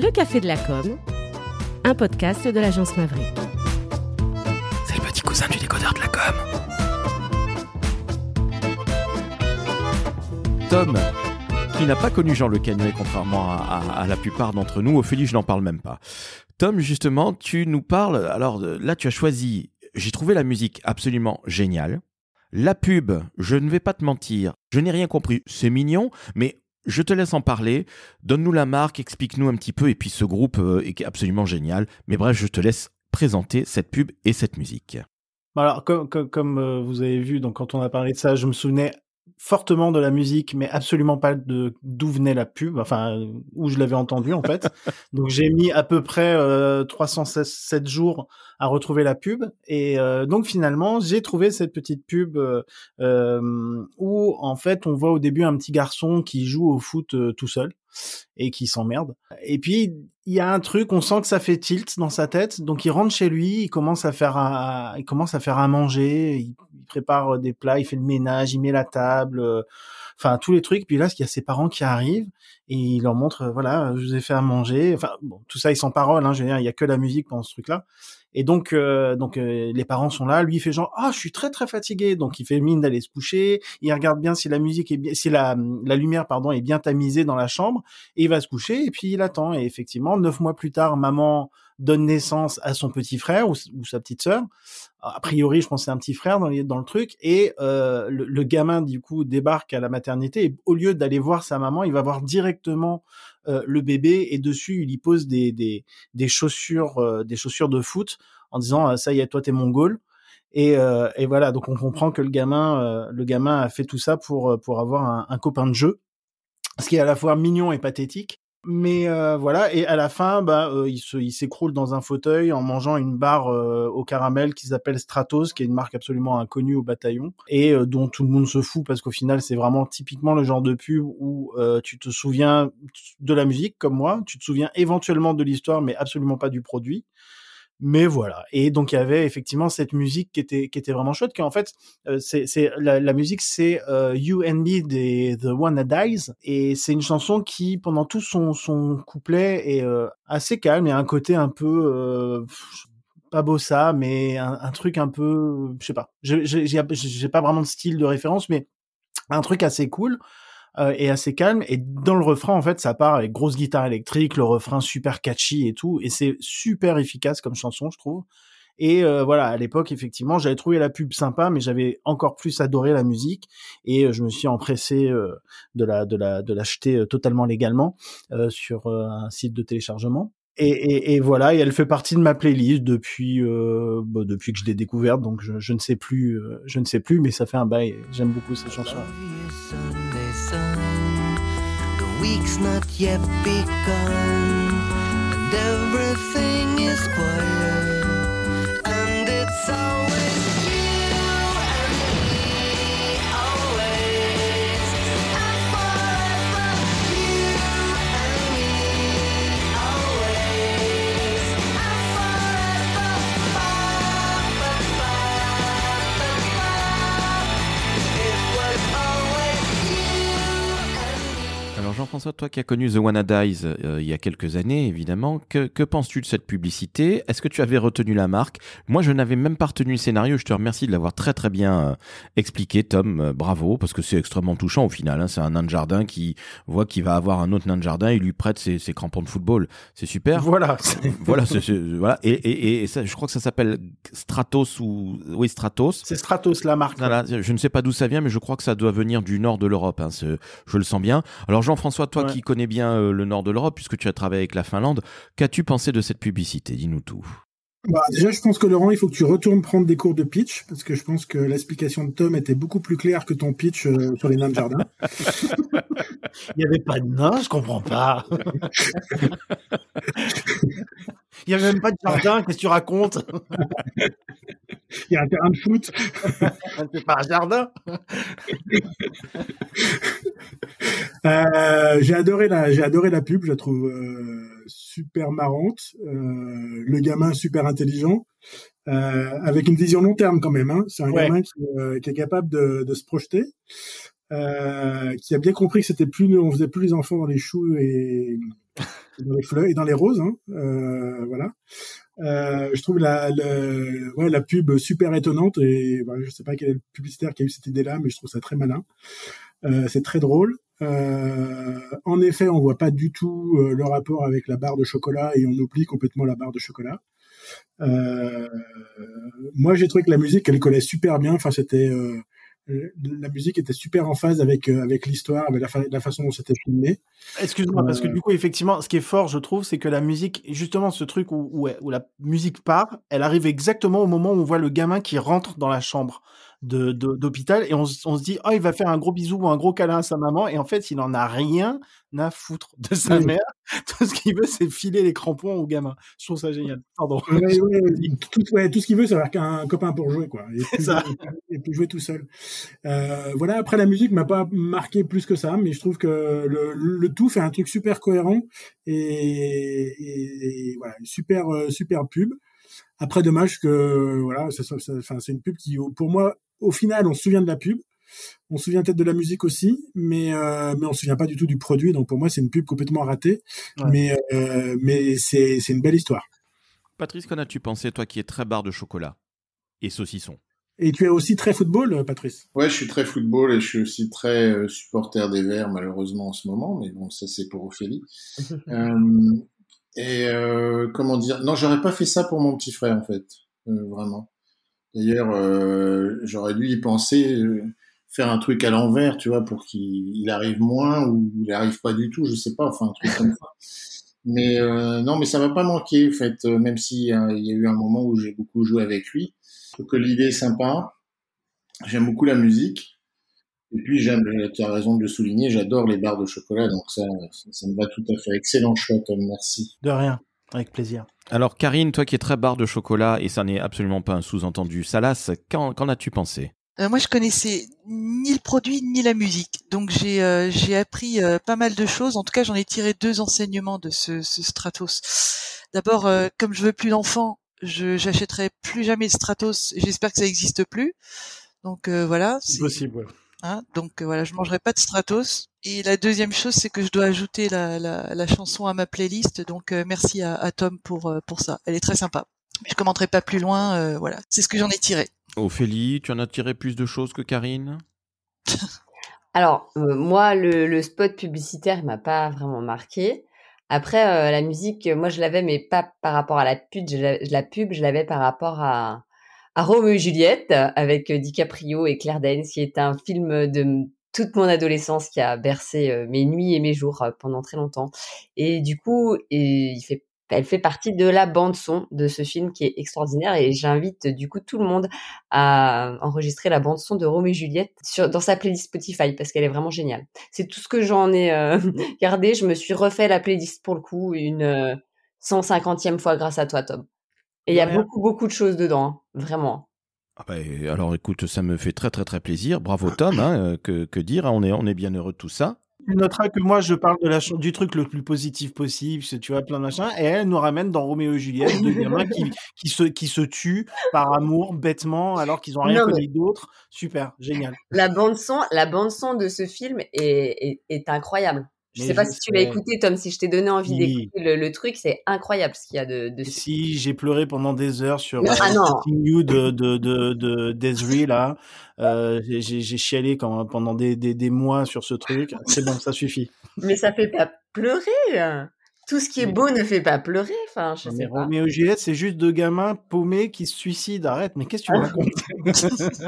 Le Café de la Com, un podcast de l'agence Maverick. C'est le petit cousin du décodeur de la com. Tom, qui n'a pas connu Jean Le Canuet, contrairement à, à- la plupart d'entre nous, Ophélie, je n'en parle même pas. Tom, justement, tu nous parles. Alors là, tu as choisi. J'ai trouvé la musique absolument géniale. La pub, je ne vais pas te mentir, je n'ai rien compris. C'est mignon, mais je te laisse en parler. Donne-nous la marque, explique-nous un petit peu. Et puis ce groupe euh, est absolument génial. Mais bref, je te laisse présenter cette pub et cette musique. Bah Alors, comme, euh, vous avez vu, quand on a parlé de ça, je me souvenais fortement de la musique, mais absolument pas de d'où venait la pub, enfin où je l'avais entendue en fait. donc j'ai mis à peu près euh, 307 jours à retrouver la pub, et euh, donc finalement j'ai trouvé cette petite pub euh, euh, où en fait on voit au début un petit garçon qui joue au foot euh, tout seul et qui s'emmerde. Et puis il y a un truc, on sent que ça fait tilt dans sa tête, donc il rentre chez lui, il commence à faire à, il commence à faire à manger, il, prépare des plats, il fait le ménage, il met la table, euh, enfin tous les trucs. Puis là, il y a ses parents qui arrivent et il leur montre, euh, voilà, je vous ai fait à manger. Enfin bon, tout ça, ils sans parole, hein, je veux dire, il y a que la musique dans ce truc-là. Et donc, euh, donc euh, les parents sont là. Lui, il fait genre, ah, je suis très très fatigué. Donc, il fait mine d'aller se coucher. Il regarde bien si la musique est bien, si la la lumière, pardon, est bien tamisée dans la chambre. Et il va se coucher. Et puis il attend. Et effectivement, neuf mois plus tard, maman donne naissance à son petit frère ou, ou sa petite sœur. A priori, je pense c'est un petit frère dans, dans le truc. Et euh, le, le gamin, du coup, débarque à la maternité. Et au lieu d'aller voir sa maman, il va voir directement euh, le bébé. Et dessus, il y pose des, des, des chaussures, euh, des chaussures de foot en disant euh, ça y est, toi, t'es mon goal. Et, euh, et voilà, donc on comprend que le gamin, euh, le gamin a fait tout ça pour pour avoir un copain de jeu, ce qui est à la fois mignon et pathétique. Mais euh, voilà, et à la fin, bah, euh, il s'écroule dans un fauteuil en mangeant une barre euh, au caramel qui s'appelle Stratos, qui est une marque absolument inconnue au bataillon et euh, dont tout le monde se fout parce qu'au final, c'est vraiment typiquement le genre de pub où euh, tu te souviens de la musique comme moi, tu te souviens éventuellement de l'histoire, mais absolument pas du produit. Mais voilà. Et donc il y avait effectivement cette musique qui était qui était vraiment chouette. Qui en fait, euh, c'est c'est la, la musique c'est euh, You and Me des The One That Dies et c'est une chanson qui pendant tout son son couplet est euh, assez calme et un côté un peu euh, pas bossa mais un, un truc un peu je sais pas. J'ai pas vraiment de style de référence mais un truc assez cool euh, et assez calme. Et dans le refrain, en fait, ça part avec grosse guitare électrique, le refrain super catchy et tout. Et c'est super efficace comme chanson, je trouve. Et euh, voilà, à l'époque, effectivement, j'avais trouvé la pub sympa, mais j'avais encore plus adoré la musique. Et euh, je me suis empressé euh, de la de la de l'acheter euh, totalement légalement euh, sur euh, un site de téléchargement. Et, et, et, voilà, et elle fait partie de ma playlist depuis bah, depuis que je l'ai découverte, donc je, je, ne sais plus, je ne sais plus, mais ça fait un bail. J'aime beaucoup cette chanson. Week's not yet begun, and everything is quiet, Jean-François, toi qui as connu The Wanna Dies euh, il y a quelques années, évidemment, que, que penses-tu de cette publicité? Est-ce que tu avais retenu la marque? Moi, je n'avais même pas retenu le scénario. Je te remercie de l'avoir très très bien euh, expliqué, Tom. Euh, bravo, parce que c'est extrêmement touchant au final. hein. C'est un nain de jardin qui voit qu'il va avoir un autre nain de jardin et lui prête ses, ses crampons de football. C'est super. Voilà. voilà, voilà. Et, et, et ça, je crois que ça s'appelle Stratos ou oui Stratos. C'est Stratos la marque. Voilà, je ne sais pas d'où ça vient, mais je crois que ça doit venir du nord de l'Europe. Hein, je le sens bien. Alors Jean-François, toi Ouais. qui connais bien euh, le nord de l'Europe, puisque tu as travaillé avec la Finlande, qu'as-tu pensé de cette publicité? Dis-nous tout. Bah, déjà, je pense que Laurent, il faut que tu retournes prendre des cours de pitch, parce que je pense que l'explication de Tom était beaucoup plus claire que ton pitch euh, sur les nains de jardin. Il n'y avait pas de nain, je comprends pas. Il n'y avait même pas de jardin, qu'est-ce que tu racontes Il y a un terrain de foot. C'est pas un jardin. Euh, j'ai adoré la, j'ai adoré la pub. Je la trouve euh, super marrante. Euh, le gamin super intelligent, avec une vision long terme quand même. Hein. C'est un Ouais. gamin qui, qui est capable de, de se projeter, euh, qui a bien compris que c'était plus, on faisait plus les enfants dans les choux et dans les fleurs et dans les roses. Hein. Euh, voilà. Euh, je trouve la, le- ouais, la pub super étonnante et voilà, je sais pas quel est le publicitaire qui a eu cette idée-là, mais je trouve ça très malin. Euh, c'est très drôle. Euh, en effet, on voit pas du tout le rapport avec la barre de chocolat et on oublie complètement la barre de chocolat. Moi, j'ai trouvé que la musique, elle collait super bien. Enfin, c'était la musique était super en phase avec euh, avec l'histoire, avec la, fa- la façon dont c'était filmé. Excuse-moi, parce que Euh, du coup, effectivement, ce qui est fort, je trouve, c'est que la musique, justement, ce truc où, où, où la musique part, elle arrive exactement au moment où on voit le gamin qui rentre dans la chambre d'hôpital et on, se- on se dit, oh, il va faire un gros bisou ou un gros câlin à sa maman, et en fait, il en a rien à foutre de sa Oui. mère. Tout ce qu'il veut, c'est filer les crampons au gamin. Je trouve ça génial. Pardon. Ouais, ouais, tout, ouais, tout ce qu'il veut, c'est avoir qu'un copain pour jouer, quoi. Et C'est puis, ça. et puis jouer tout seul. Euh, voilà. Après, la musique m'a pas marqué plus que ça, mais je trouve que le, le tout fait un truc super cohérent et, et- et voilà, une super euh, super pub. Après, dommage que voilà, c'est une pub qui, pour moi, au final, on se souvient de la pub. On se souvient peut-être de la musique aussi, mais euh, mais on se souvient pas du tout du produit. Donc pour moi, c'est une pub complètement ratée. Ouais. Mais euh, mais c'est c'est une belle histoire. Patrice, qu'en as-tu pensé, toi qui es très barre de chocolat et saucisson? Et tu es aussi très football, euh, Patrice? Ouais, je suis très football et je suis aussi très euh, supporter des Verts, malheureusement, en ce moment, mais bon, ça, c'est pour Ophélie. Euh, et euh, comment dire? Non, j'aurais pas fait ça pour mon petit frère, en fait, euh, vraiment. D'ailleurs, euh, j'aurais dû y penser, euh, faire un truc à l'envers, tu vois, pour qu'il il arrive moins ou il arrive pas du tout, je sais pas, enfin, un truc comme ça. Mais euh, non, mais ça m'a pas manqué, en fait, même si il y a eu un moment où j'ai beaucoup joué avec lui. Que l'idée est sympa. J'aime beaucoup la musique. Et puis, j'aime, tu as raison de le souligner, j'adore les barres de chocolat, donc ça, ça, ça me va tout à fait. Excellent choix, Tom, merci. De rien. Avec plaisir. Alors, Karine, toi qui es très barre de chocolat, et ça n'est absolument pas un sous-entendu salace, qu'en qu'en as-tu pensé? Euh, moi, je connaissais ni le produit ni la musique, donc j'ai euh, j'ai appris euh, pas mal de choses. En tout cas, j'en ai tiré deux enseignements de ce, ce Stratos. D'abord, euh, comme je veux plus d'enfants, je j'achèterai plus jamais de Stratos. J'espère que ça n'existe plus. Donc euh, voilà. C'est c'est- possible, ouais. Hein, donc euh, voilà, je mangerai pas de Stratos. Et la deuxième chose, c'est que je dois ajouter la, la, la chanson à ma playlist. Donc euh, merci à, à Tom pour euh, pour ça. Elle est très sympa. Mais je commenterai pas plus loin. euh, voilà, c'est ce que j'en ai tiré. Ophélie, tu en as tiré plus de choses que Karine? Alors, euh, moi, le, le spot publicitaire, il m'a pas vraiment marqué. Après, euh, la musique, moi, je l'avais, mais pas par rapport à la pub. Je la, la pub, je l'avais par rapport à, à Roméo et Juliette avec euh, DiCaprio et Claire Danes, qui est un film de toute mon adolescence qui a bercé euh, mes nuits et mes jours euh, pendant très longtemps. Et du coup, elle fait partie de la bande son de ce film qui est extraordinaire. Et j'invite du coup tout le monde à enregistrer la bande son de Roméo et Juliette dans sa playlist Spotify parce qu'elle est vraiment géniale. C'est tout ce que j'en ai gardé. Je me suis refait la playlist pour le coup une euh, 150e fois grâce à toi, Tom. Et il y a beaucoup, beaucoup de choses dedans, hein, vraiment. Ah bah, alors écoute, ça me fait très très très plaisir. Bravo Tom, hein, euh, que, que dire, hein, on est, on est bien heureux de tout ça. Tu noteras que moi, je parle de la ch- du truc le plus positif possible, tu vois, plein de machins, et elle nous ramène dans Roméo et Juliette, deux gamins qui, qui, se, qui se tuent par amour, bêtement, alors qu'ils ont rien Non, mais- connu d'autre. Super, génial. La bande son, la bande son de ce film est, est, est incroyable. Je Mais sais pas si tu l'as écouté, Tom. Si je t'ai donné envie d'écouter le, le truc, c'est incroyable ce qu'il y a de, si j'ai pleuré pendant des heures sur euh, ah You de, de, de, de Desiree, là, euh, j'ai- chialé quand, pendant des, des, des mois sur ce truc. C'est bon, ça suffit. Mais ça fait pas pleurer. hein. Tout ce qui est Mais- beau ne fait pas pleurer. Enfin, je Mais sais pas. Roméo Juliette, c'est juste deux gamins paumés qui se suicident. Arrête, mais qu'est-ce que tu me racontes?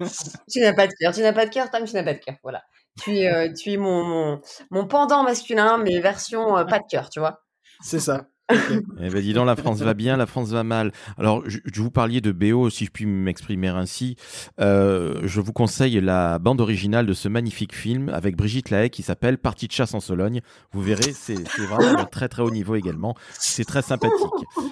Tu n'as pas de cœur. Tu n'as pas de cœur, Tom. Tu n'as pas de cœur. Voilà. Tu es, euh, tu es mon, mon, mon pendant masculin, mais version euh, pas de cœur, tu vois. C'est ça. Eh ben dis donc, la France va bien, la France va mal. Alors, je, je vous parliez de BO, si je puis m'exprimer ainsi. Euh, je vous conseille la bande originale de ce magnifique film avec Brigitte Lahaye qui s'appelle Partie de chasse en Sologne. Vous verrez, c'est vraiment de très très haut niveau également. C'est très sympathique.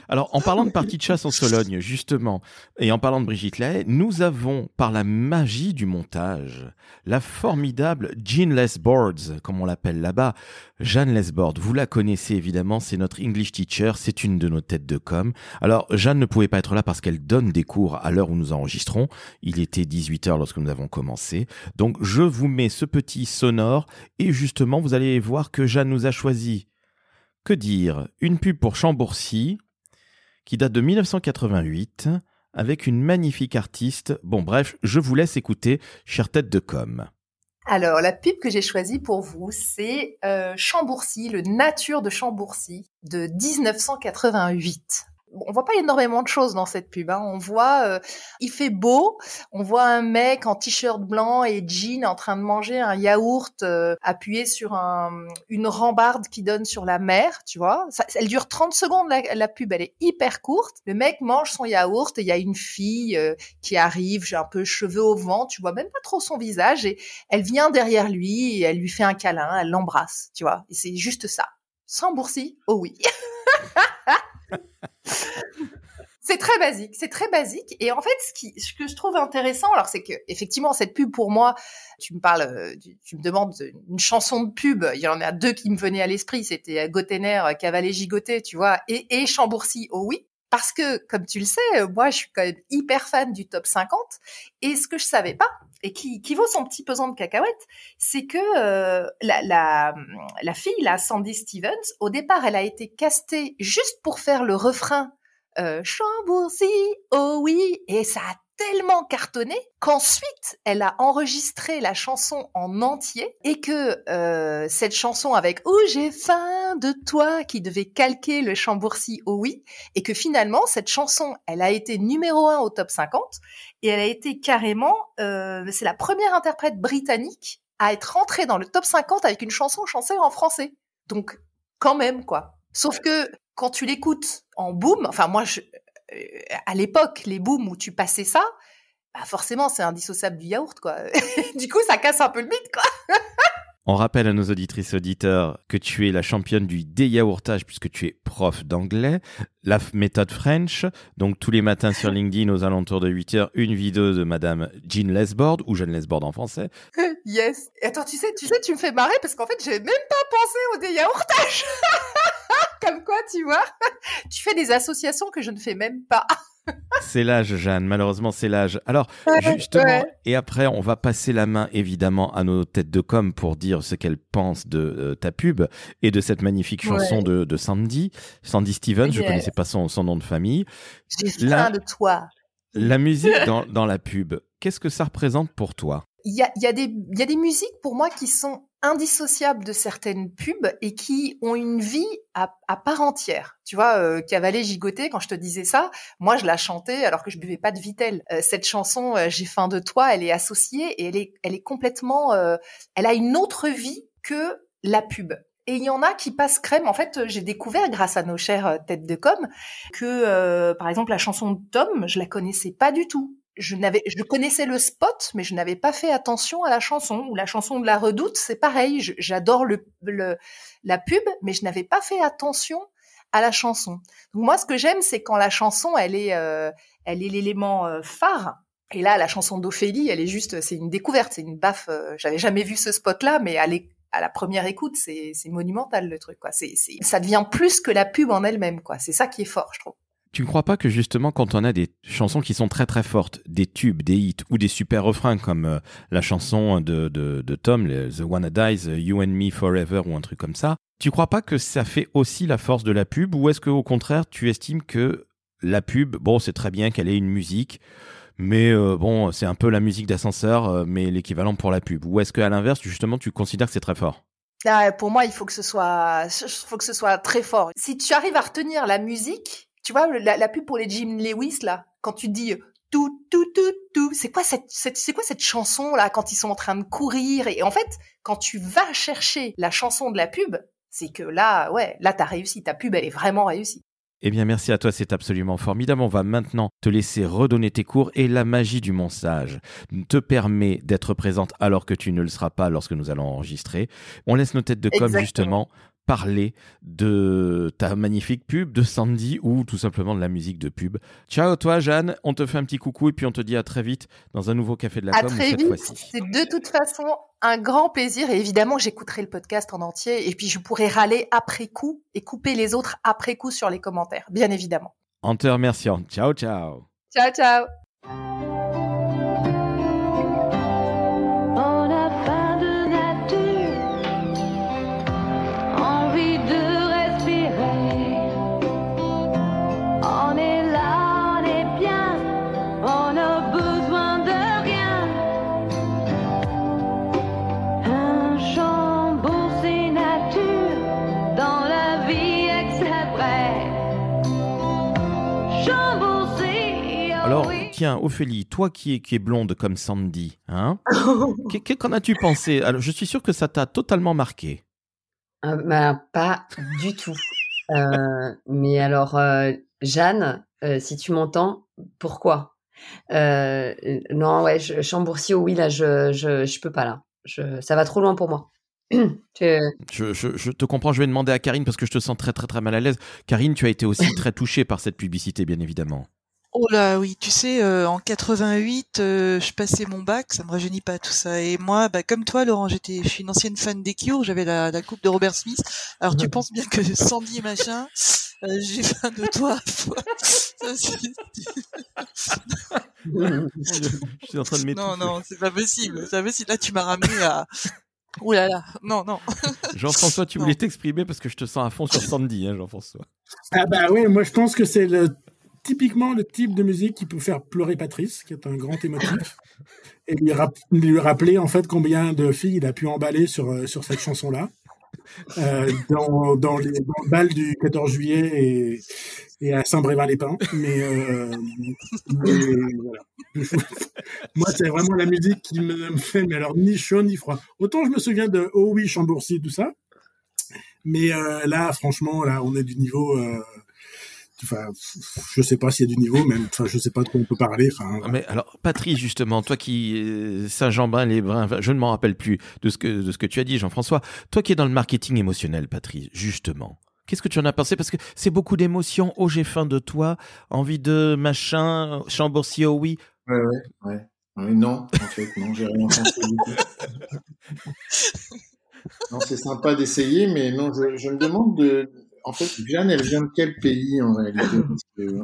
Alors, en parlant de Partie de chasse en Sologne, justement, et en parlant de Brigitte Lahaye, nous avons, par la magie du montage, la formidable Jean Lesboards, comme on l'appelle là-bas. Jeanne Lesbord, vous la connaissez évidemment, c'est notre English teacher, c'est une de nos têtes de com. Alors, Jeanne ne pouvait pas être là parce qu'elle donne des cours à l'heure où nous enregistrons. Il était 18h lorsque nous avons commencé. Donc, je vous mets ce petit sonore et justement, vous allez voir que Jeanne nous a choisi Que dire? Une pub pour Chambourcy qui date de 1988 avec une magnifique artiste. Bon bref, je vous laisse écouter, chère tête de com. Alors, la pub que j'ai choisie pour vous, c'est euh, Chambourcy, le Nature de Chambourcy de 1988. On voit pas énormément de choses dans cette pub. Hein. On voit, euh, il fait beau. On voit un mec en t-shirt blanc et jean en train de manger un yaourt euh, appuyé sur un, une rambarde qui donne sur la mer. Tu vois, Ça- elle dure 30 secondes la, la pub. Elle est hyper courte. Le mec mange son yaourt et il y a une fille euh, qui arrive, j'ai un peu cheveux au vent. Tu vois même pas trop son visage et elle vient derrière lui et elle lui fait un câlin. Elle l'embrasse. Tu vois, et c'est juste ça. Sans boursi, oh oui. C'est très basique, c'est très basique. Et en fait, ce, qui, que je trouve intéressant, alors c'est que effectivement cette pub pour moi, tu me parles, euh, tu, me demandes une chanson de pub. Il y en a deux qui me venaient à l'esprit, c'était Gotener, Cavalet Gigoté, tu vois, et, et Chambourcy. Oh oui, parce que comme tu le sais, euh, moi je suis quand même hyper fan du top 50. Et ce que je savais pas et qui, qui vaut son petit pesant de cacahuètes, c'est que euh, la, la, la fille, la Sandy Stevens, au départ, elle a été castée juste pour faire le refrain euh, Chambourcy, oh oui, et ça a tellement cartonné qu'ensuite elle a enregistré la chanson en entier et que euh, cette chanson avec Oh j'ai faim de toi qui devait calquer le Chambourcy oh oui et que finalement cette chanson elle a été numéro un au top 50 et elle a été carrément euh, c'est la première interprète britannique à être rentrée dans le top 50 avec une chanson chantée en français. Donc quand même quoi. Sauf que quand tu l'écoutes en boom enfin moi je à l'époque, les booms où tu passais ça, bah forcément, c'est indissociable du yaourt, quoi. du coup, ça casse un peu le mythe, quoi. On rappelle à nos auditrices auditeurs que tu es la championne du déyaourtage puisque tu es prof d'anglais, la méthode French. Donc tous les matins sur LinkedIn aux alentours de 8h, une vidéo de madame Jean Lesbord ou Jeanne Lesbord en français. yes. Et attends, tu sais, tu sais, tu me fais marrer parce qu'en fait, j'ai même pas pensé au déyaourtage. Comme quoi, tu vois, tu fais des associations que je ne fais même pas. C'est l'âge, Jeanne. Malheureusement, c'est l'âge. Alors, justement, ouais. et après, on va passer la main, évidemment, à nos têtes de com pour dire ce qu'elles pensent de euh, ta pub et de cette magnifique chanson Ouais. de, de Sandy. Sandy Stevens, je Yes. connaissais pas son, son nom de famille. J'ai faim de toi. La musique dans, dans la pub, qu'est-ce que ça représente pour toi? Il y a, il y, a des- il y a des musiques pour moi qui sont indissociables de certaines pubs et qui ont une vie à, à part entière. Tu vois, euh, Cavalet Gigoté, quand je te disais ça, moi je la chantais alors que je buvais pas de Vitel. Euh, cette chanson euh, J'ai faim de toi, elle est associée et elle est, elle est complètement, euh, elle a une autre vie que la pub. Et il y en a qui passent crème. En fait, j'ai découvert grâce à nos chères euh, têtes de com que, euh, par exemple, la chanson de Tom, je la connaissais pas du tout je n'avais, je connaissais le spot, mais je n'avais pas fait attention à la chanson. Ou la chanson de la Redoute, c'est pareil. J'adore le, le, la pub, mais je n'avais pas fait attention à la chanson. Moi, ce que j'aime, c'est quand la chanson, elle est, euh, elle est l'élément euh, phare. Et là, la chanson d'Ophélie, elle est juste, c'est une découverte, c'est une baffe. euh, J'avais jamais vu ce spot-là, mais à, la première écoute, c'est monumental le truc. Quoi. C'est c'est- ça devient plus que la pub en elle-même. quoi. C'est ça qui est fort, je trouve. Tu ne crois pas que justement quand on a des chansons qui sont très très fortes, des tubes, des hits ou des super refrains comme euh, la chanson de, de, Tom, les- The Wanna Dies, euh, You and Me Forever ou un truc comme ça, tu crois pas que ça fait aussi la force de la pub ou est-ce que au contraire tu estimes que la pub, bon c'est très bien qu'elle ait une musique, mais euh, bon c'est un peu la musique d'ascenseur mais l'équivalent pour la pub ou est-ce qu'à l'inverse justement tu considères que c'est très fort? Ah, pour moi, il faut que ce soit, faut que ce soit très fort. Si tu arrives à retenir la musique, tu vois, la, la pub pour les Jim Lewis là, quand tu dis euh, tout, tout, tout, tout, c'est quoi cette, cette- c'est quoi cette chanson là quand ils sont en train de courir et en fait, quand tu vas chercher la chanson de la pub, c'est que là, ouais, là t'as réussi, ta pub elle est vraiment réussie. Eh bien, merci à toi, c'est absolument formidable. On va maintenant te laisser redonner tes cours et la magie du monsage te permet d'être présente alors que tu ne le seras pas lorsque nous allons enregistrer. On laisse nos têtes de com Exactement. justement parler de ta magnifique pub de Sandy ou tout simplement de la musique de pub. Ciao toi Jeanne, on te fait un petit coucou et puis on te dit à très vite dans un nouveau café de la À com très cette vite. C'est de toute façon un grand plaisir et évidemment j'écouterai le podcast en entier et puis je pourrai râler après coup et couper les autres après coup sur les commentaires, bien évidemment. En te remerciant. Ciao ciao. Ciao ciao. Alors, tiens, Ophélie, toi qui es, qui es blonde comme Sandy, hein Qu'en as-tu pensé? Alors, je suis sûr que ça t'a totalement marqué. Ah, bah, pas du tout. Euh, mais alors, euh, Jeanne, euh, si tu m'entends, pourquoi? Non, ouais, je, Chambourcier, oui, là, je, je, je peux pas, là. Je, ça va trop loin pour moi. Je- Je, je- je te comprends, je vais demander à Karine parce que je te sens très très très mal à l'aise. Karine, tu as été aussi très touchée par cette publicité, bien évidemment. Oh là oui, tu sais, euh, en 88, euh, je passais mon bac, ça me rajeunit pas tout ça. Et moi, bah, comme toi, Laurent, j'étais, je suis une ancienne fan des Cure, j'avais la, la coupe de Robert Smith. Alors tu penses bien que Sandy machin, euh, j'ai faim de toi. Ça, Je suis en train de m'étouffer. non, non, c'est pas possible. C'est pas possible. Là, tu m'as ramené à. Ouh là là, non, non. Jean-François, tu voulais t'exprimer parce que je te sens à fond sur Sandy, hein, Jean-François. Ah bah oui, moi je pense que c'est le, typiquement le type de musique qui peut faire pleurer Patrice, qui est un grand émotif, et lui, rap- lui rappeler en fait combien de filles il a pu emballer sur, euh, sur cette chanson-là. Euh, dans, dans, les, dans le bal du 14 juillet et, et à Saint-Brévin-les-Pins. Mais, euh, mais voilà. Moi, c'est vraiment la musique qui me me fait, mais alors ni chaud ni froid. Autant je me souviens de Oh oui, Chambourcy, tout ça. Mais euh, là, franchement, là, on est du niveau. Enfin, je sais pas s'il y a du niveau, même. Enfin, je sais pas de quoi on peut parler. Enfin, Mais alors, Patrice, justement, toi qui euh, Saint-Jean-Brin-les-Brins, je ne m'en rappelle plus de ce que de ce que tu as dit, Jean-François. Toi qui es dans le marketing émotionnel, Patrice, justement. Qu'est-ce que tu en as pensé? Parce que c'est beaucoup d'émotions. Oh, j'ai faim de toi, envie de machin, Chambourcy, oh oui. Ouais, ouais, ouais. Non, en fait, non, j'ai rien pensé du tout. Non, c'est sympa d'essayer, mais non, je, je me demande de. En fait, Jeanne, elle vient de quel pays en réalité on,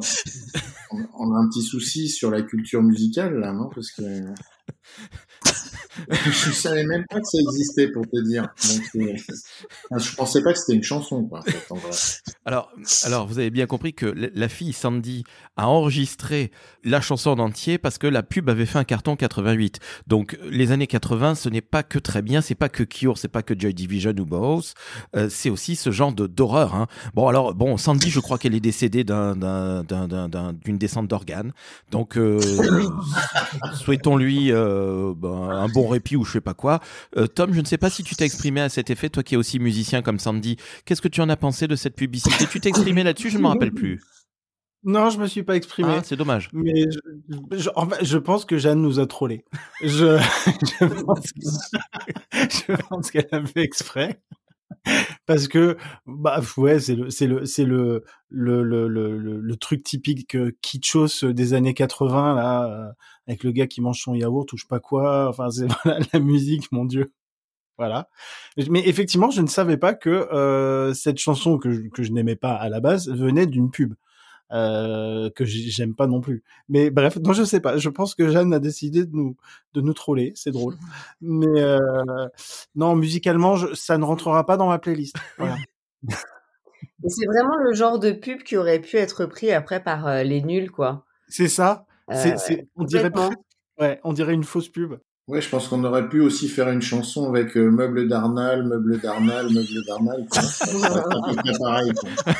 on a un petit souci sur la culture musicale là, non? Parce que je savais même pas que ça existait pour te dire. Donc, je pensais pas que c'était une chanson, quoi. En fait, en vrai. Alors, alors, vous avez bien compris que la- la fille Sandy a enregistré la chanson en entier parce que la pub avait fait un carton en 88. Donc, les années 80, ce n'est pas que très bien, c'est pas que Cure, c'est pas que Joy Division ou Bauhaus, euh, c'est aussi ce genre de d'horreur. Hein. Bon, alors, bon, Sandy, je crois qu'elle est décédée d'un- d'un- d'un- d'un- d'un- d'une descente d'organes. Donc, euh, souhaitons-lui euh, ben, un bon répit ou je sais pas quoi. Euh, Tom, je ne sais pas si tu t'es exprimé à cet effet, toi qui es aussi musicien comme Sandy. Qu'est-ce que tu en as pensé de cette publicité? Tu t'es exprimé là-dessus? Je ne me rappelle plus. Non, je me suis pas exprimé. Ah, c'est dommage. Mais je, je- en fait, je pense que Jeanne nous a trollés. Je, je pense, qu'elle a fait exprès. Parce que, bah, ouais, c'est le, c'est le, c'est le, le, le, le, le- le truc typique euh, kitschos des années 80, là, euh, avec le gars qui mange son yaourt ou je sais pas quoi. Enfin, c'est voilà, la musique, mon dieu. Voilà. Mais effectivement, je ne savais pas que euh, cette chanson que je, que je n'aimais pas à la base venait d'une pub euh, que j'ai- j'aime pas non plus. Mais bref, non, je sais pas. Je pense que Jeanne a décidé de nous de nous troller. C'est drôle. Mais euh, non, musicalement, je- ça ne rentrera pas dans ma playlist. Voilà. C'est vraiment le genre de pub qui aurait pu être pris après par euh, les nuls, quoi. C'est ça. C'est, on dirait ouais, on dirait une fausse pub. Ouais, je pense qu'on aurait pu aussi faire une chanson avec euh, Meuble d'Arnal, Meuble d'Arnal, Meuble d'Arnal. pareil. quoi.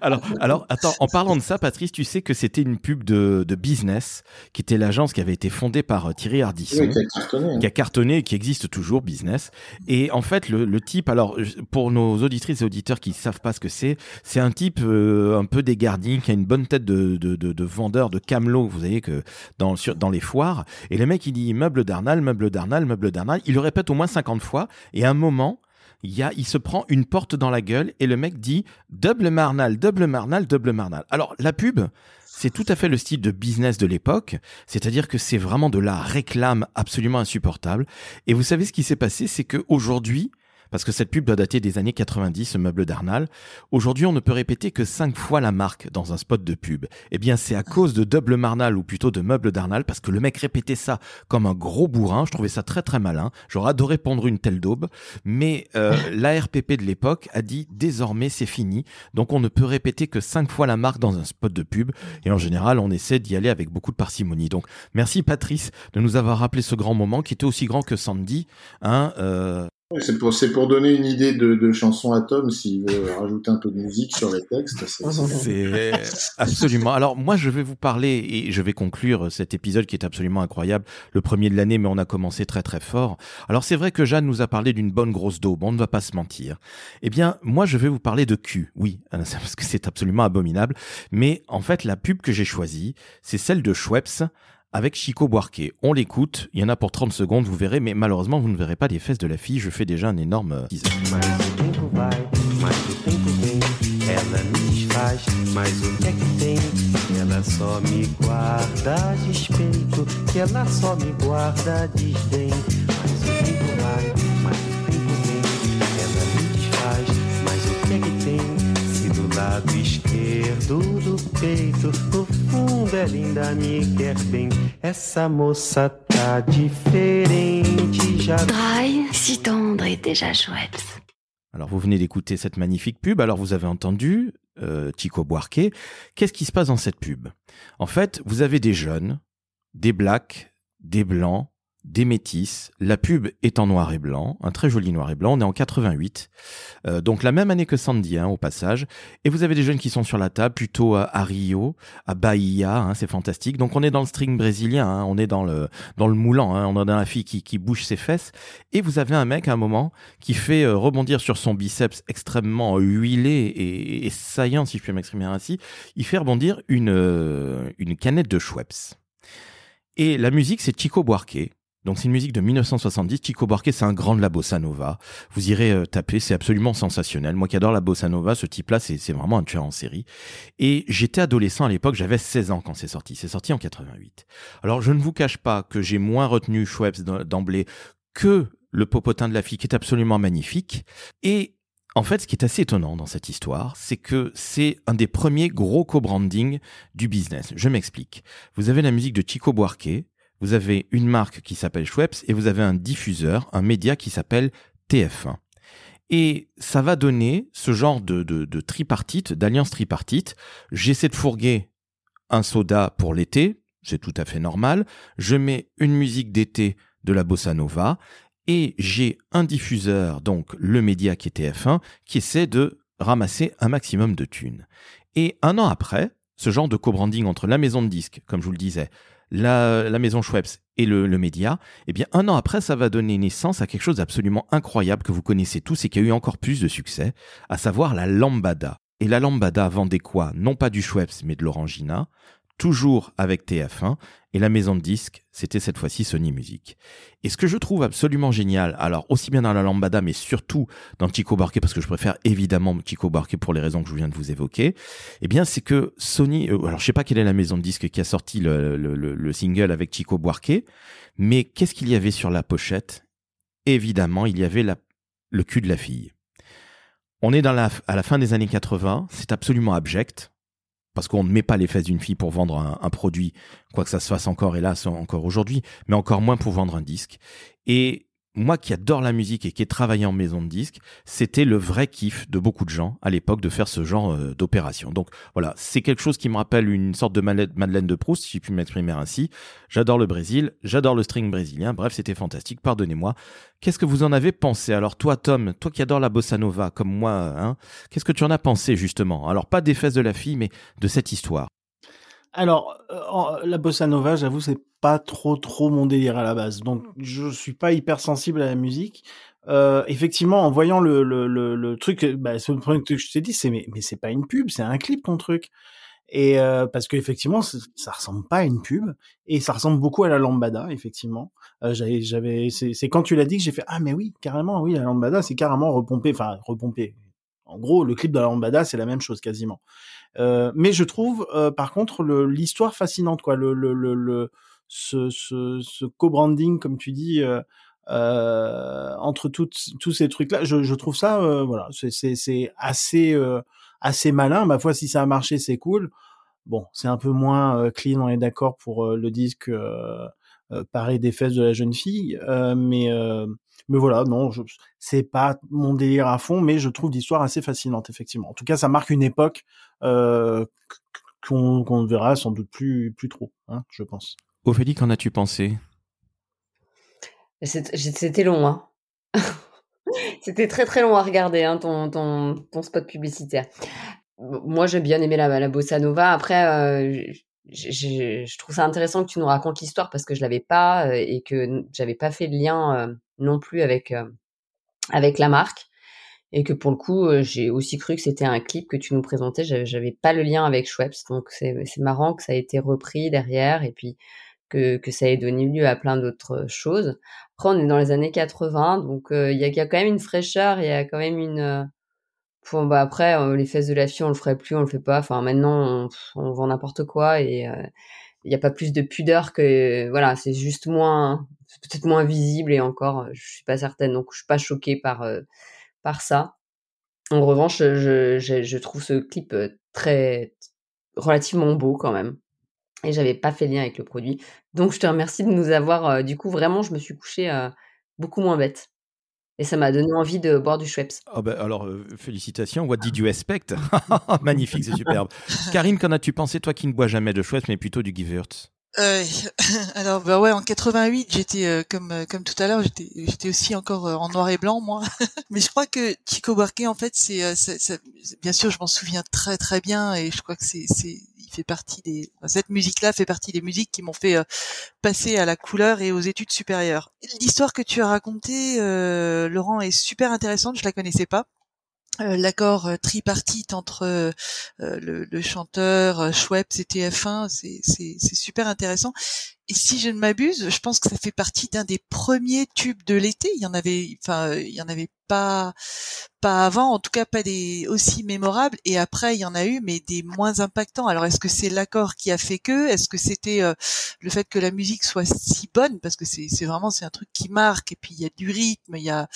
Alors, alors, attends, en parlant de ça, Patrice, tu sais que c'était une pub de, de Business, qui était l'agence qui avait été fondée par euh, Thierry Ardisson. Oui, qui a cartonné. hein. qui a cartonné et qui existe toujours, Business. Et en fait, le, le type, alors pour nos auditrices et auditeurs qui savent pas ce que c'est, c'est un type euh, un peu dégarding, qui a une bonne tête de, de, de, de vendeur de camelot, vous savez que dans, sur, dans les foires. Et le mec, il dit meuble d'Arnal, meuble d'Arnal, meuble d'Arnal. Il le répète au moins 50 fois. Et à un moment, il, y a, il se prend une porte dans la gueule et le mec dit double marnal, double marnal, double marnal. Alors la pub, c'est tout à fait le style de business de l'époque, c'est-à-dire que c'est vraiment de la réclame absolument insupportable. Et vous savez ce qui s'est passé, c'est que aujourd'hui, parce que cette pub doit dater des années 90, ce meuble d'Arnal. Aujourd'hui, on ne peut répéter que cinq fois la marque dans un spot de pub. Eh bien, c'est à cause de Double Marnal, ou plutôt de meuble d'Arnal, parce que le mec répétait ça comme un gros bourrin. Je trouvais ça très très malin. J'aurais adoré pondre une telle daube. Mais euh, l'ARPP de l'époque a dit désormais c'est fini. Donc on ne peut répéter que cinq fois la marque dans un spot de pub. Et en général, on essaie d'y aller avec beaucoup de parcimonie. Donc merci Patrice de nous avoir rappelé ce grand moment qui était aussi grand que Sandy. Hein, euh, C'est pour, c'est pour donner une idée de, de chanson à Tom s'il veut rajouter un peu de musique sur les textes. c'est- c'est- C'est absolument. Alors moi, je vais vous parler et je vais conclure cet épisode qui est absolument incroyable, le premier de l'année, mais on a commencé très très fort. Alors c'est vrai que Jeanne nous a parlé d'une bonne grosse daube, on ne va pas se mentir. Eh bien, moi, je vais vous parler de cul. Oui, parce que c'est absolument abominable. Mais en fait, la pub que j'ai choisie, c'est celle de Schweppes avec Chico Buarque. On l'écoute, il y en a pour 30 secondes, vous verrez, mais malheureusement, vous ne verrez pas les fesses de la fille. Je fais déjà un énorme euh, teaser. O o o o o o do lado esquerdo do peito, no fundo ela ainda me quer bem. Essa moça tá diferente, já Dry, si tendre et déjà chouette. Alors vous venez d'écouter cette magnifique pub, alors vous avez entendu euh, Chico Buarque. Qu'est-ce qui se passe dans cette pub? En fait, vous avez des jeunes, des blacks, des blancs, des métis. La pub est en noir et blanc, un très joli noir et blanc. On est en 88, euh, donc la même année que Sandy, hein, au passage. Et vous avez des jeunes qui sont sur la table, plutôt à, Rio, à Bahia, hein, c'est fantastique. Donc on est dans le string brésilien, hein, on est dans le dans le moulant, on dans la fille qui, qui bouge ses fesses. Et vous avez un mec à un moment qui fait euh, rebondir sur son biceps extrêmement euh, huilé et, saillant, si je puis m'exprimer ainsi. Il fait rebondir une une canette de Schweppes. Et la musique, c'est Chico Buarque. Donc c'est une musique de 1970. Chico Buarque, c'est un grand de la bossa nova. Vous irez euh, taper, c'est absolument sensationnel. Moi qui adore la bossa nova, ce type-là, c'est vraiment un tueur en série. Et j'étais adolescent à l'époque, j'avais 16 ans quand c'est sorti. C'est sorti en 88. Alors je ne vous cache pas que j'ai moins retenu Schweppes d'em- d'emblée que le popotin de la fille qui est absolument magnifique. Et en fait, ce qui est assez étonnant dans cette histoire, c'est que c'est un des premiers gros co-branding du business. Je m'explique. Vous avez la musique de Chico Buarque, vous avez une marque qui s'appelle Schweppes et vous avez un diffuseur, un média qui s'appelle TF1. Et ça va donner ce genre de, de, de tripartite, d'alliance tripartite. J'essaie de fourguer un soda pour l'été, c'est tout à fait normal. Je mets une musique d'été de la bossa nova et j'ai un diffuseur, donc le média qui est TF1, qui essaie de ramasser un maximum de thunes. Et un an après, ce genre de co-branding entre la maison de disques, comme je vous le disais, la, la maison Schweppes et le, le média, eh bien un an après, ça va donner naissance à quelque chose d'absolument incroyable que vous connaissez tous et qui a eu encore plus de succès, à savoir la lambada. Et la lambada vendait quoi? Non pas du Schweppes, mais de l'orangina, toujours avec TF1, et la maison de disques, c'était cette fois-ci Sony Music. Et ce que je trouve absolument génial, alors aussi bien dans la lambada, mais surtout dans Chico Buarque, parce que je préfère évidemment Chico Buarque pour les raisons que je viens de vous évoquer, eh bien c'est que Sony, euh, alors je sais pas quelle est la maison de disques qui a sorti le, le- le- le single avec Chico Buarque, mais qu'est-ce qu'il y avait sur la pochette? Évidemment, il y avait le cul de la fille. On est à la fin des années 80, c'est absolument abject, parce qu'on ne met pas les fesses d'une fille pour vendre un, un produit, quoi que ça se fasse encore, hélas, encore aujourd'hui, mais encore moins pour vendre un disque. Et moi qui adore la musique et qui ai travaillé en maison de disques, c'était le vrai kiff de beaucoup de gens à l'époque de faire ce genre euh, d'opération. Donc voilà, c'est quelque chose qui me rappelle une sorte de Madeleine de Proust, si je puis m'exprimer ainsi. J'adore le Brésil, j'adore le string brésilien, bref, c'était fantastique, pardonnez-moi. Qu'est-ce que vous en avez pensé? Alors toi, Tom, toi qui adore la bossa nova comme moi, hein, qu'est-ce que tu en as pensé justement? Alors pas des fesses de la fille, mais de cette histoire. Alors, euh, la bossa nova, j'avoue, c'est pas trop trop mon délire à la base. Donc, je suis pas hyper sensible à la musique. Euh, effectivement, en voyant le, le, le, le truc, euh, bah, c'est le premier truc que je t'ai dit, c'est mais, mais c'est pas une pub, c'est un clip ton truc. Et euh, parce qu'effectivement, c'est- ça ressemble pas à une pub et ça ressemble beaucoup à la lambada, effectivement. Euh, j'avais, c'est quand tu l'as dit que j'ai fait ah mais oui, carrément, oui, la lambada, c'est carrément repompé, enfin repompé. En gros, le clip de la lambada, c'est la même chose quasiment. Euh, mais je trouve, euh, par contre, l'histoire fascinante, quoi. Le, ce, co-branding, comme tu dis, euh, entre toutes, tous ces trucs-là, je, trouve ça, voilà, c'est- assez, assez malin. Ma foi, si ça a marché, c'est cool. Bon, c'est un peu moins clean, on est d'accord pour le disque pareil des fesses de la jeune fille, mais mais voilà, non, c'est pas mon délire à fond, mais je trouve l'histoire assez fascinante, effectivement. En tout cas, ça marque une époque euh, qu'on qu'on ne verra sans doute plus plus trop, hein, je pense. Ophélie, qu'en as-tu pensé? C'est- j'ai- C'était long, hein. C'était très très long à regarder, hein, ton, ton, ton spot publicitaire. Moi, j'ai bien aimé la, la bossa nova. Après, euh, je trouve ça intéressant que tu nous racontes l'histoire parce que je l'avais pas euh, et que j'avais pas fait le lien euh, non plus avec euh, avec la marque et que pour le coup, euh, j'ai aussi cru que c'était un clip que tu nous présentais. J'avais, pas le lien avec Schweppes, donc c'est marrant que ça a été repris derrière et puis que que ça ait donné lieu à plein d'autres choses. Après, on est dans les années 80, donc euh, il y, a, y a quand même une fraîcheur, il y a quand même une euh, Bon, bah après, euh, les fesses de la fille, on le ferait plus, on le fait pas. Enfin, maintenant, on, on vend n'importe quoi et euh, il n'y a pas plus de pudeur que voilà, c'est juste moins, peut-être moins visible et encore, euh, je suis pas certaine. Donc, je suis pas choquée par euh, par ça. En revanche, je, je, je trouve ce clip euh, très relativement beau quand même. Et j'avais pas fait lien avec le produit. Donc, je te remercie de nous avoir. euh, du coup, vraiment, je me suis couchée euh, beaucoup moins bête. Et ça m'a donné envie de boire du Schweppes. Ben, alors, euh, félicitations. What did you expect? Magnifique, c'est superbe. Karine, qu'en as-tu pensé, toi qui ne bois jamais de Schweppes, mais plutôt du Gewürz Euh, alors bah ouais en 88 j'étais euh, comme euh, comme tout à l'heure j'étais j'étais aussi encore euh, en noir et blanc moi. Mais je crois que Chico Buarque en fait c'est euh, ça- bien sûr je m'en souviens très très bien et je crois que c'est c'est il fait partie des cette musique là fait partie des musiques qui m'ont fait euh, passer à la couleur et aux études supérieures. L'histoire que tu as racontée Laurent est super intéressante je la connaissais pas l'accord euh, tripartite entre euh, euh, le, chanteur euh, Schweppes et TF1, c'est c'est c'est super intéressant. Si je ne m'abuse, je pense que ça fait partie d'un des premiers tubes de l'été. Il y en avait, enfin, il y en avait pas pas avant, en tout cas pas des aussi mémorables. Et après, il y en a eu, mais des moins impactants. Alors, est-ce que c'est l'accord qui a fait que? Est-ce que c'était euh, le fait que la musique soit si bonne? Parce que c'est vraiment c'est un truc qui marque. Et puis il y a du rythme, il y a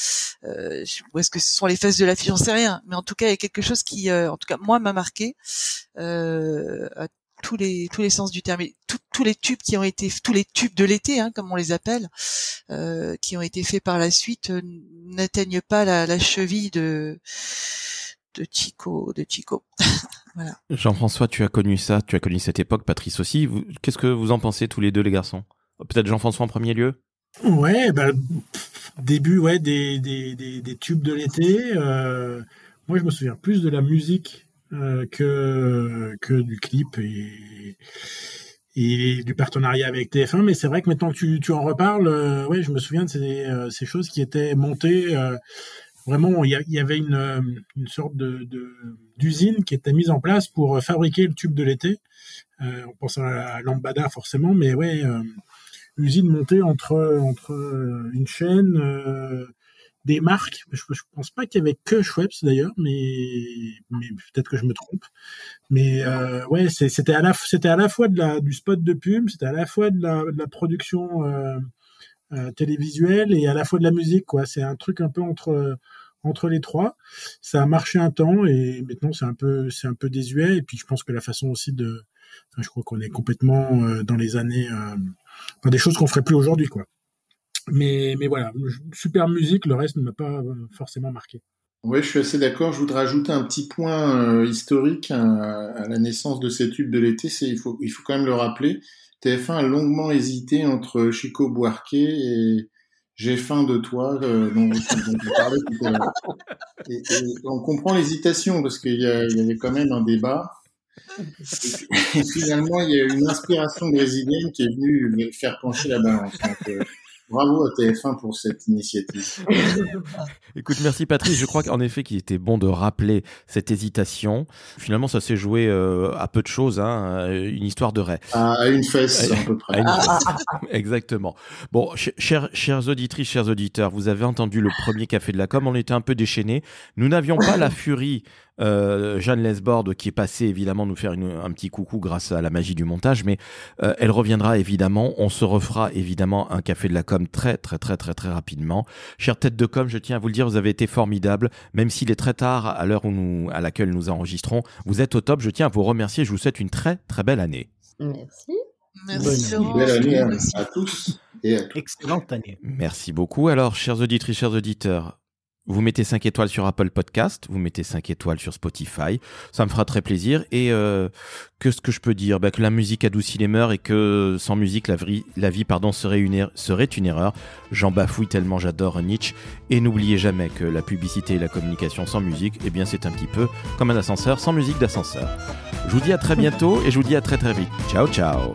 euh, ou est-ce que ce sont les fesses de la fille? J'en sais rien. Mais en tout cas, il y a quelque chose qui, euh, en tout cas, moi, m'a marqué euh, tous les tous les sens du terme. Et tous- tous les tubes qui ont été tous les tubes de l'été, hein, comme on les appelle, euh, qui ont été faits par la suite, euh, n'atteignent pas la, la cheville de de Chico de Chico. voilà. Jean-François, tu as connu ça, tu as connu cette époque, Patrice aussi. Qu'est-ce que vous en pensez tous les deux, les garçons? Peut-être Jean-François en premier lieu? Ouais, bah, début ouais, des, des, des, des tubes de l'été. euh, moi, je me souviens plus de la musique que, que du clip et, et du partenariat avec TF1. Mais c'est vrai que maintenant que tu, tu en reparles, euh, ouais, je me souviens de ces, euh, ces choses qui étaient montées. euh, vraiment, il y, avait une, euh, une sorte de, d'usine qui était mise en place pour euh, fabriquer le tube de l'été. Euh, on pense à la lambada forcément, mais ouais. euh, usine montée entre entre euh, une chaîne, euh, des marques. Je, je pense pas qu'il y avait que Schweppes d'ailleurs, mais mais peut-être que je me trompe. Mais euh, ouais, c'était à la c'était à la fois de la du spot de pub, c'était à la fois de la, de la production euh, euh, télévisuelle et à la fois de la musique quoi. C'est un truc un peu entre entre les trois. Ça a marché un temps et maintenant c'est un peu c'est un peu désuet. Et puis je pense que la façon aussi de Enfin, je crois qu'on est complètement euh, dans les années, euh, enfin, des choses qu'on ferait plus aujourd'hui, quoi. Mais, mais voilà, super musique, le reste ne m'a pas euh, forcément marqué. Oui, je suis assez d'accord. Je voudrais ajouter un petit point euh, historique à, la naissance de ces tubes de l'été. Il faut il faut quand même le rappeler. TF1 a longuement hésité entre Chico Buarque et J'ai faim de toi, euh, dont, dont on parlait tout à l'heure. On comprend l'hésitation parce qu'il y, avait quand même un débat. Finalement, il y a une inspiration brésilienne qui est venue faire pencher la balance. Bravo à TF1 pour cette initiative. Écoute, merci Patrice. Je crois qu'en effet qu'il était bon de rappeler cette hésitation. Finalement, ça s'est joué euh, à peu de choses, hein, euh, une histoire de raie. À, une fesse, à peu près. À une fesse. Exactement. Bon, ch- chers, chères auditrices, chers auditeurs, vous avez entendu le premier café de la com. On était un peu déchaînés. Nous n'avions pas la furie. Euh, Jeanne Lesbord qui est passée évidemment nous faire une- un petit coucou grâce à la magie du montage, mais euh, elle reviendra évidemment. On se refera évidemment un café de la com très très très très très rapidement. Chère tête de com, je tiens à vous le dire, vous avez été formidable, même s'il est très tard à l'heure où nous, à laquelle nous enregistrons. Vous êtes au top. Je tiens à vous remercier. Je vous souhaite une très très belle année. Merci. Merci Bonne Laurent. Belle année à, Merci. à tous et à. Excellente année. Merci beaucoup. Alors, chères auditrices, chers auditeurs, Vous mettez 5 étoiles sur Apple Podcast, vous mettez 5 étoiles sur Spotify, ça me fera très plaisir. Et euh, que ce que je peux dire? Bah, Que la musique adoucit les mœurs et que sans musique, la, vie, la vie pardon, serait, une er- serait une erreur. J'en bafouille tellement j'adore Nietzsche. Et n'oubliez jamais que la publicité et la communication sans musique, eh bien c'est un petit peu comme un ascenseur sans musique d'ascenseur. Je vous dis à très bientôt et je vous dis à très très vite. Ciao ciao